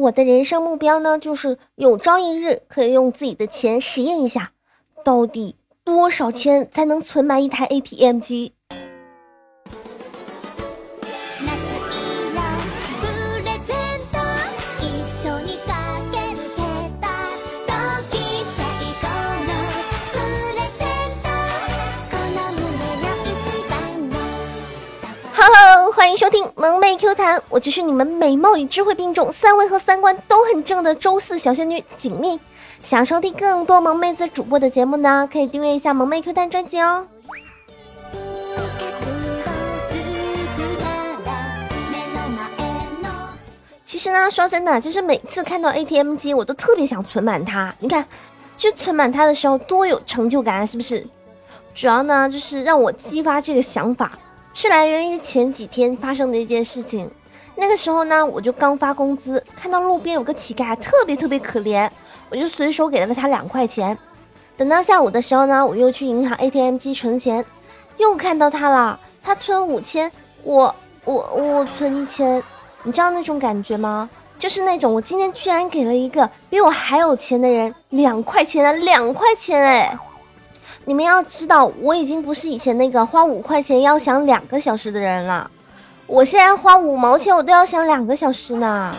我的人生目标呢，就是有朝一日可以用自己的钱实验一下，到底多少钱才能存满一台 ATM 机。收听萌妹 Q 谈，我就是你们美貌与智慧并重，三围和三观都很正的周四小仙女锦觅。想收听更多萌妹子主播的节目呢，可以订阅一下萌妹 Q 谈专辑哦。其实呢，说真的，就是每次看到 ATM 机，我都特别想存满它。你看，就存满它的时候多有成就感，是不是？主要呢，就是让我激发这个想法。是来源于前几天发生的一件事情。那个时候呢，我就刚发工资，看到路边有个乞丐，特别特别可怜，我就随手给了他两块钱。等到下午的时候呢，我又去银行 ATM 机存钱，又看到他了，他存五千，我我我存一千，你知道那种感觉吗？就是那种我今天居然给了一个比我还有钱的人两块钱啊，两块钱哎。你们要知道，我已经不是以前那个花五块钱要想两个小时的人了。我现在花五毛钱，我都要想两个小时呢。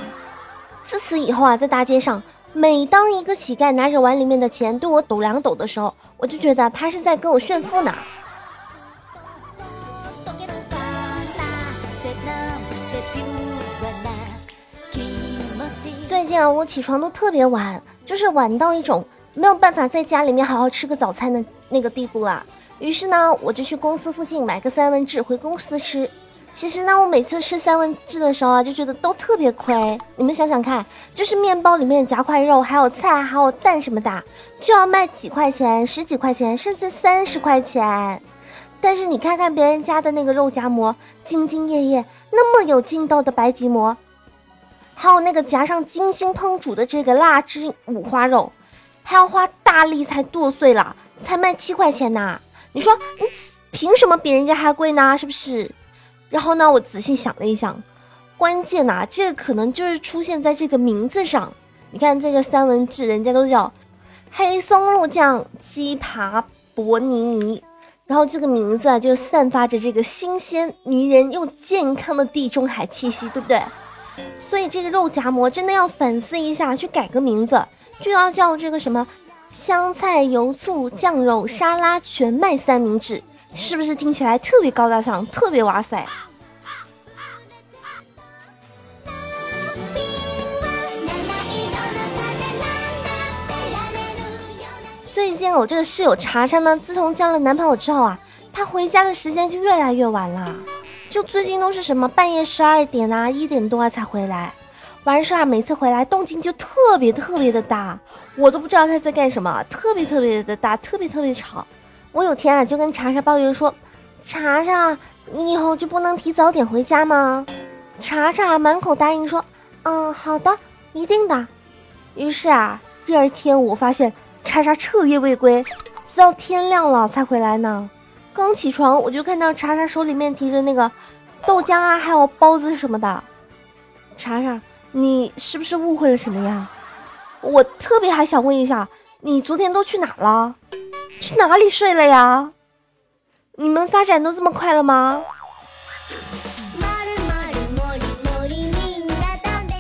自此以后啊，在大街上，每当一个乞丐拿着碗里面的钱对我抖两抖的时候，我就觉得他是在跟我炫富呢。最近啊，我起床都特别晚，就是晚到一种。没有办法在家里面好好吃个早餐的那个地步了，于是呢，我就去公司附近买个三文治回公司吃。其实呢，我每次吃三文治的时候啊，就觉得都特别亏。你们想想看，就是面包里面夹块肉，还有菜，还有蛋什么的，就要卖几块钱、十几块钱，甚至三十块钱。但是你看看别人家的那个肉夹馍，兢兢业业，那么有劲道的白吉馍，还有那个夹上精心烹煮的这个腊汁五花肉。还要花大力才剁碎了，才卖七块钱呢。你说你凭什么比人家还贵呢？是不是？然后呢，我仔细想了一想，关键呐，这个可能就是出现在这个名字上。你看这个三文治，人家都叫黑松露酱鸡扒博尼尼，然后这个名字啊，就散发着这个新鲜、迷人又健康的地中海气息，对不对？所以这个肉夹馍真的要反思一下，去改个名字。就要叫这个什么香菜油醋酱肉沙拉全麦三明治，是不是听起来特别高大上，特别哇塞？最近我这个室友查查呢，自从交了男朋友之后啊，她回家的时间就越来越晚了，就最近都是什么半夜十二点啊、一点多啊才回来。完事儿，每次回来动静就特别特别的大，我都不知道他在干什么，特别特别的大，特别特别吵。我有天啊就跟查查抱怨说：“查查，你以后就不能提早点回家吗？”查查满口答应说：“嗯，好的，一定的。”于是啊，第二天我发现查查彻夜未归，直到天亮了才回来呢。刚起床我就看到查查手里面提着那个豆浆啊，还有包子什么的。查查。你是不是误会了什么呀？我特别还想问一下，你昨天都去哪了？去哪里睡了呀？你们发展都这么快了吗？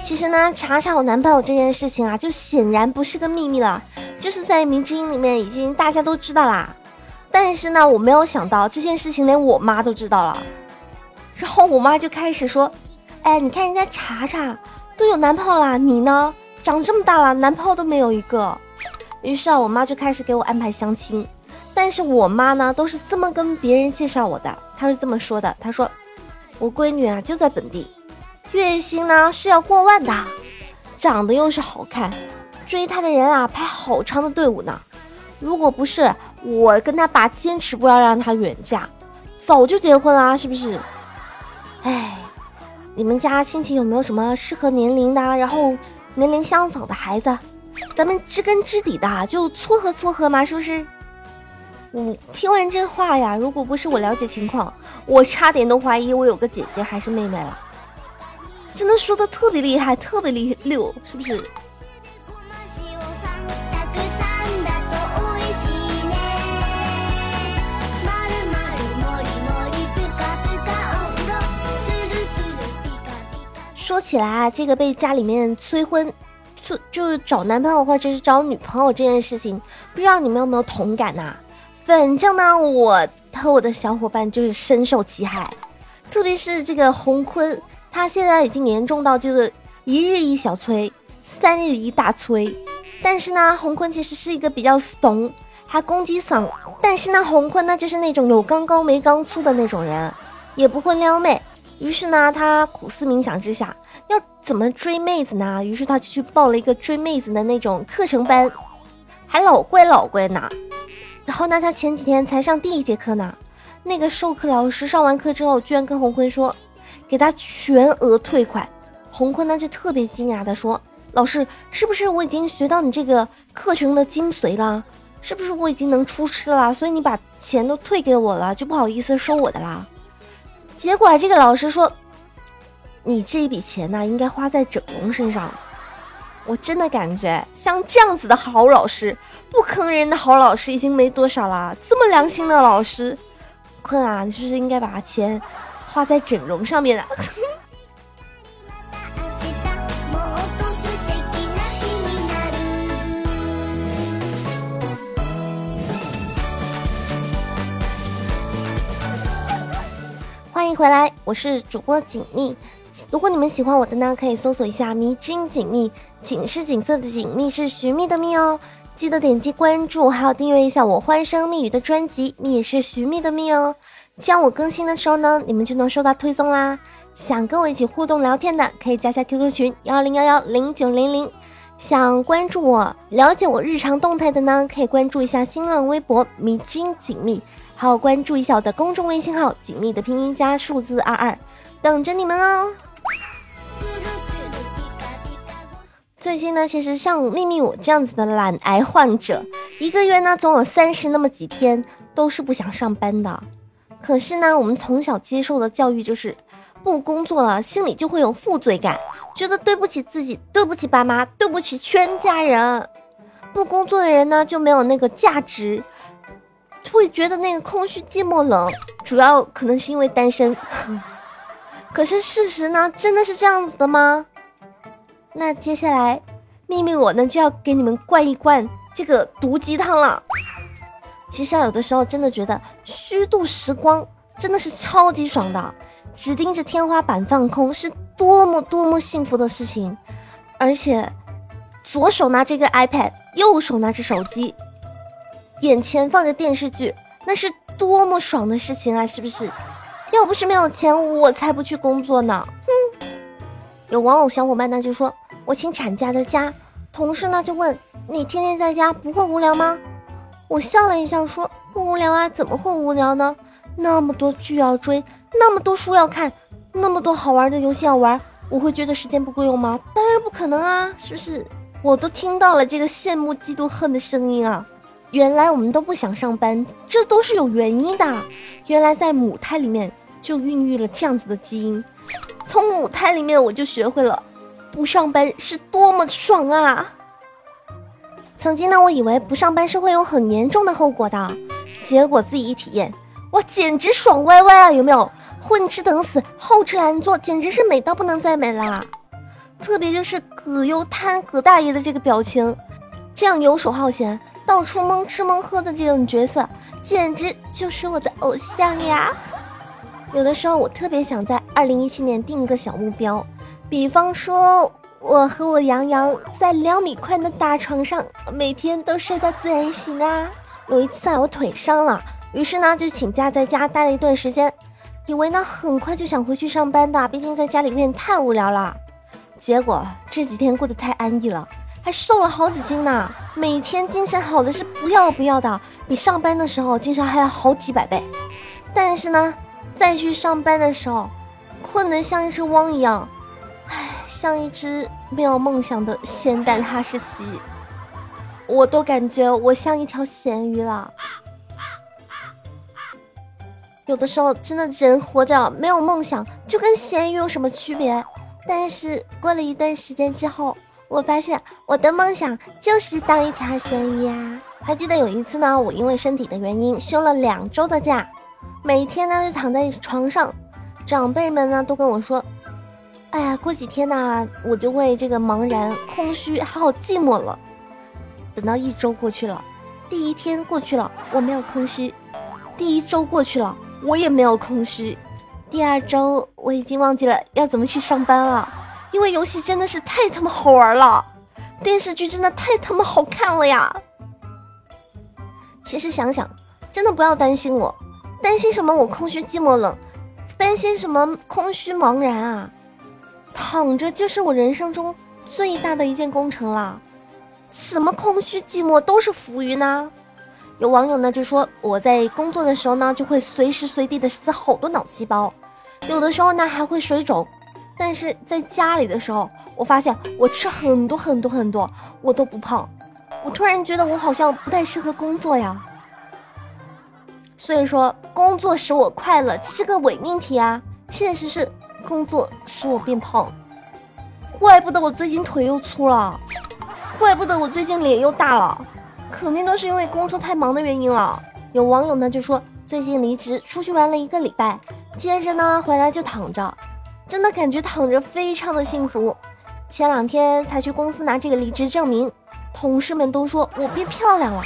其实呢，查查我男朋友这件事情啊，就显然不是个秘密了，就是在明之音里面已经大家都知道啦。但是呢，我没有想到这件事情连我妈都知道了，然后我妈就开始说：“哎，你看人家查查。”都有男朋友啦，你呢？长这么大了，男朋友都没有一个。于是啊，我妈就开始给我安排相亲。但是我妈呢，都是这么跟别人介绍我的。她是这么说的：“她说，我闺女啊就在本地，月薪呢是要过万的，长得又是好看，追她的人啊排好长的队伍呢。如果不是我跟她爸坚持不要让她远嫁，早就结婚了，是不是？哎。”你们家亲戚有没有什么适合年龄的，然后年龄相仿的孩子？咱们知根知底的，就撮合撮合嘛，是不是？我听完这话呀，如果不是我了解情况，我差点都怀疑我有个姐姐还是妹妹了。真的说的特别厉害，特别厉溜，是不是？说起来啊，这个被家里面催婚，催就是找男朋友或者是找女朋友这件事情，不知道你们有没有同感呐？反正呢，我和我的小伙伴就是深受其害，特别是这个洪坤，他现在已经严重到这个一日一小催，三日一大催。但是呢，洪坤其实是一个比较怂，还攻击嗓。但是呢，洪坤呢就是那种有刚高没刚粗的那种人，也不会撩妹。于是呢，他苦思冥想之下。要怎么追妹子呢？于是他就去报了一个追妹子的那种课程班，还老贵老贵呢。然后呢，他前几天才上第一节课呢，那个授课老师上完课之后，居然跟洪坤说，给他全额退款。洪坤呢就特别惊讶的说：“老师，是不是我已经学到你这个课程的精髓了？是不是我已经能出师了？所以你把钱都退给我了，就不好意思收我的啦？”结果这个老师说。你这一笔钱呢，应该花在整容身上。我真的感觉像这样子的好老师，不坑人的好老师已经没多少了。这么良心的老师，困啊，你是不是应该把钱花在整容上面啊？迎回来，我是主播锦觅。如果你们喜欢我的呢，可以搜索一下“迷津锦觅”，锦是锦色的锦，觅是寻觅的觅哦。记得点击关注，还有订阅一下我欢声蜜语的专辑，蜜也是寻觅的蜜哦。这样我更新的时候呢，你们就能收到推送啦。想跟我一起互动聊天的，可以加下 QQ 群幺零幺幺零九零零。想关注我、了解我日常动态的呢，可以关注一下新浪微博“迷津锦觅”，还有关注一下我的公众微信号“锦觅”的拼音加数字二二，等着你们哦。最近呢，其实像秘密我这样子的懒癌患者，一个月呢总有三十那么几天都是不想上班的。可是呢，我们从小接受的教育就是，不工作了心里就会有负罪感，觉得对不起自己，对不起爸妈，对不起全家人。不工作的人呢就没有那个价值，会觉得那个空虚、寂寞、冷，主要可能是因为单身。可是事实呢，真的是这样子的吗？那接下来，秘密我呢就要给你们灌一灌这个毒鸡汤了。其实啊，有的时候真的觉得虚度时光真的是超级爽的，只盯着天花板放空是多么多么幸福的事情。而且，左手拿着个 iPad，右手拿着手机，眼前放着电视剧，那是多么爽的事情啊！是不是？要不是没有钱，我才不去工作呢。哼。有网友小伙伴呢就说。我请产假在家，同事呢就问你天天在家不会无聊吗？我笑了一笑说不无聊啊，怎么会无聊呢？那么多剧要追，那么多书要看，那么多好玩的游戏要玩，我会觉得时间不够用吗？当然不可能啊，是不是？我都听到了这个羡慕、嫉妒、恨的声音啊！原来我们都不想上班，这都是有原因的。原来在母胎里面就孕育了这样子的基因，从母胎里面我就学会了。不上班是多么爽啊！曾经呢，我以为不上班是会有很严重的后果的，结果自己一体验，哇，简直爽歪歪啊！有没有？混吃等死，后吃懒做，简直是美到不能再美啦！特别就是葛优瘫葛大爷的这个表情，这样游手好闲、到处蒙吃蒙喝的这种角色，简直就是我的偶像呀！有的时候我特别想在二零一七年定一个小目标。比方说，我和我杨洋在两米宽的大床上，每天都睡到自然醒啊。有一次啊，我腿伤了，于是呢就请假在家待了一段时间，以为呢很快就想回去上班的，毕竟在家里面太无聊了。结果这几天过得太安逸了，还瘦了好几斤呢，每天精神好的是不要不要的，比上班的时候精神还要好几百倍。但是呢，再去上班的时候，困得像一只汪一样。唉像一只没有梦想的咸蛋哈士奇，我都感觉我像一条咸鱼了。有的时候，真的人活着没有梦想，就跟咸鱼有什么区别？但是过了一段时间之后，我发现我的梦想就是当一条咸鱼啊！还记得有一次呢，我因为身体的原因休了两周的假，每天呢就躺在床上，长辈们呢都跟我说：“哎呀，过几天呢我就会这个茫然、空虚，还好寂寞了。”等到一周过去了，第一天过去了，我没有空虚；第一周过去了，我也没有空虚；第二周我已经忘记了要怎么去上班了，因为游戏真的是太他妈好玩了，电视剧真的太他妈好看了呀！其实想想，真的不要担心我，担心什么？我空虚寂寞冷，担心什么？空虚茫然啊！躺着就是我人生中最大的一件工程了，什么空虚寂寞都是浮云呐。有网友呢就说，我在工作的时候呢，就会随时随地的死好多脑细胞，有的时候呢还会水肿，但是在家里的时候，我发现我吃很多很多很多，我都不胖。我突然觉得我好像不太适合工作呀，所以说工作使我快乐，是个伪命题啊。现实是工作使我变胖，怪不得我最近腿又粗了，怪不得我最近脸又大了，肯定都是因为工作太忙的原因了。有网友呢就说最近离职出去玩了一个礼拜，接着呢回来就躺着，真的感觉躺着非常的幸福。前两天才去公司拿这个离职证明。同事们都说我变漂亮了，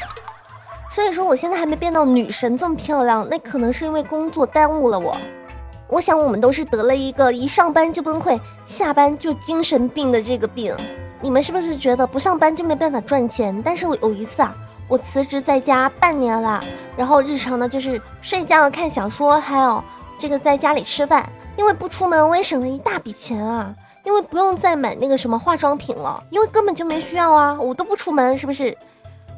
所以说我现在还没变到女神这么漂亮，那可能是因为工作耽误了我。我想我们都是得了一个一上班就崩溃，下班就精神病的这个病。你们是不是觉得不上班就没办法赚钱？但是我有一次啊，我辞职在家半年了，然后日常呢就是睡觉、看小说，还有这个在家里吃饭，因为不出门我也省了一大笔钱啊。因为不用再买那个什么化妆品了，因为根本就没需要啊，我都不出门，是不是？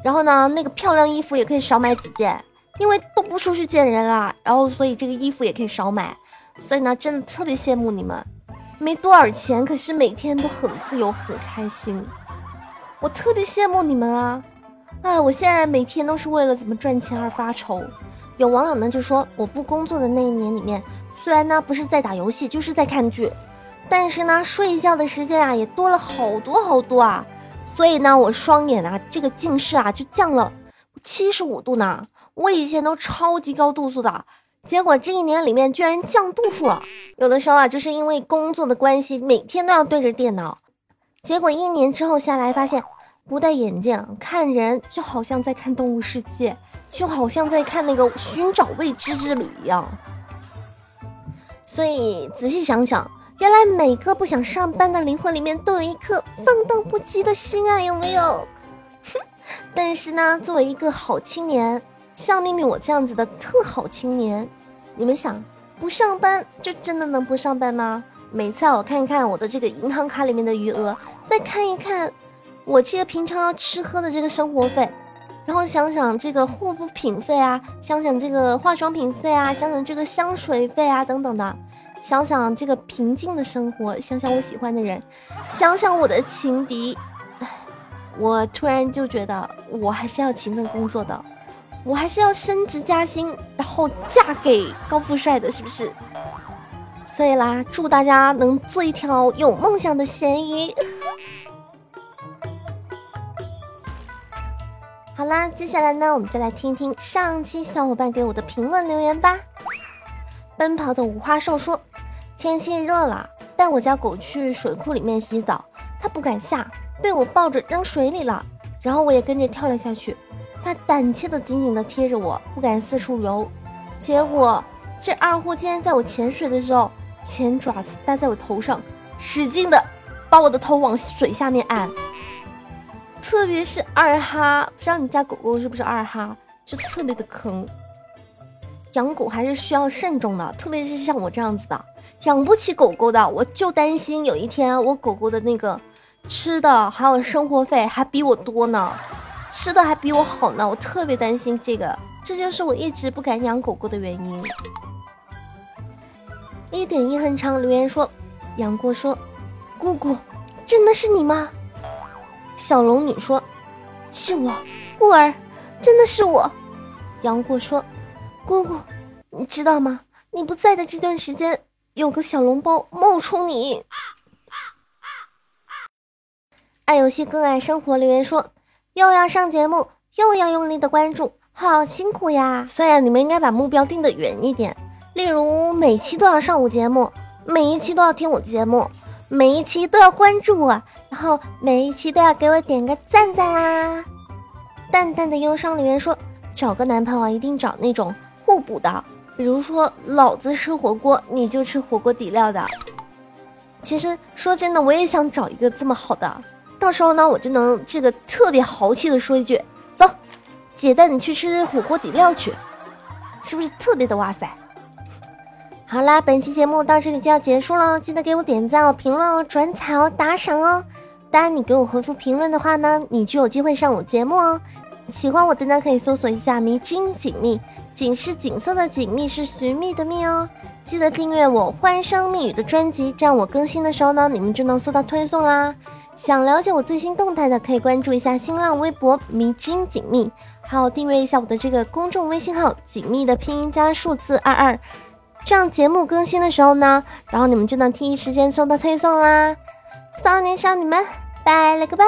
然后呢，那个漂亮衣服也可以少买几件，因为都不出去见人啦。然后所以这个衣服也可以少买，所以呢，真的特别羡慕你们，没多少钱，可是每天都很自由，很开心。我特别羡慕你们啊！哎，我现在每天都是为了怎么赚钱而发愁。有网友呢就说，我不工作的那一年里面，虽然呢不是在打游戏，就是在看剧。但是呢，睡觉的时间啊也多了好多好多啊，所以呢，我双眼啊这个近视啊就降了七十五度呢。我以前都超级高度数的，结果这一年里面居然降度数了。有的时候啊，就是因为工作的关系，每天都要对着电脑，结果一年之后下来，发现不戴眼镜看人就好像在看动物世界，就好像在看那个寻找未知之旅一样。所以仔细想想。原来每个不想上班的灵魂里面都有一颗放荡不羁的心啊，有没有？但是呢，作为一个好青年，像秘密我这样子的特好青年，你们想不上班就真的能不上班吗？每次啊我看看我的这个银行卡里面的余额，再看一看我这个平常要吃喝的这个生活费，然后想想这个护肤品费啊，想想这个化妆品费啊，想想这个香水费啊等等的。想想这个平静的生活，想想我喜欢的人，想想我的情敌，我突然就觉得我还是要勤奋工作的，我还是要升职加薪，然后嫁给高富帅的，是不是？所以啦，祝大家能做一条有梦想的咸鱼。好啦，接下来呢，我们就来听一听上期小伙伴给我的评论留言吧。奔跑的五花兽说。天气热了，带我家狗去水库里面洗澡，它不敢下，被我抱着扔水里了，然后我也跟着跳了下去，它胆怯的紧紧的贴着我，不敢四处游，结果这二货竟然在我潜水的时候，前爪子搭在我头上，使劲的把我的头往水下面按，特别是二哈，不知道你家狗狗是不是二哈，就特别的坑。养狗还是需要慎重的，特别是像我这样子的，养不起狗狗的，我就担心有一天我狗狗的那个吃的还有生活费还比我多呢，吃的还比我好呢，我特别担心这个，这就是我一直不敢养狗狗的原因。一点一横长留言说，杨过说，姑姑，真的是你吗？小龙女说，是我，孤儿，真的是我。杨过说。姑姑，你知道吗？你不在的这段时间，有个小笼包冒充你。爱游戏更爱生活留言说，又要上节目，又要用力的关注，好辛苦呀。虽然你们应该把目标定的远一点，例如每期都要上我节目，每一期都要听我节目，每一期都要关注我，然后每一期都要给我点个赞赞啊。淡淡的忧伤留言说，找个男朋友一定找那种互补的，比如说老子吃火锅，你就吃火锅底料的。其实说真的，我也想找一个这么好的。到时候呢，我就能这个特别豪气的说一句：“走，姐带你去吃火锅底料去，是不是特别的哇塞？”好啦，本期节目到这里就要结束了，记得给我点赞哦、评论哦、转采哦、打赏哦。当然，你给我回复评论的话呢，你就有机会上我节目哦。喜欢我的呢，可以搜索一下“迷津锦觅”，锦是锦色的锦，觅是寻觅的觅哦。记得订阅我欢声蜜语的专辑，这样我更新的时候呢，你们就能收到推送啦。想了解我最新动态的，可以关注一下新浪微博“迷津锦觅”，还有订阅一下我的这个公众微信号“锦觅”的拼音加数字二二，这样节目更新的时候呢，然后你们就能第一时间收到推送啦。少年少女们，拜了个拜。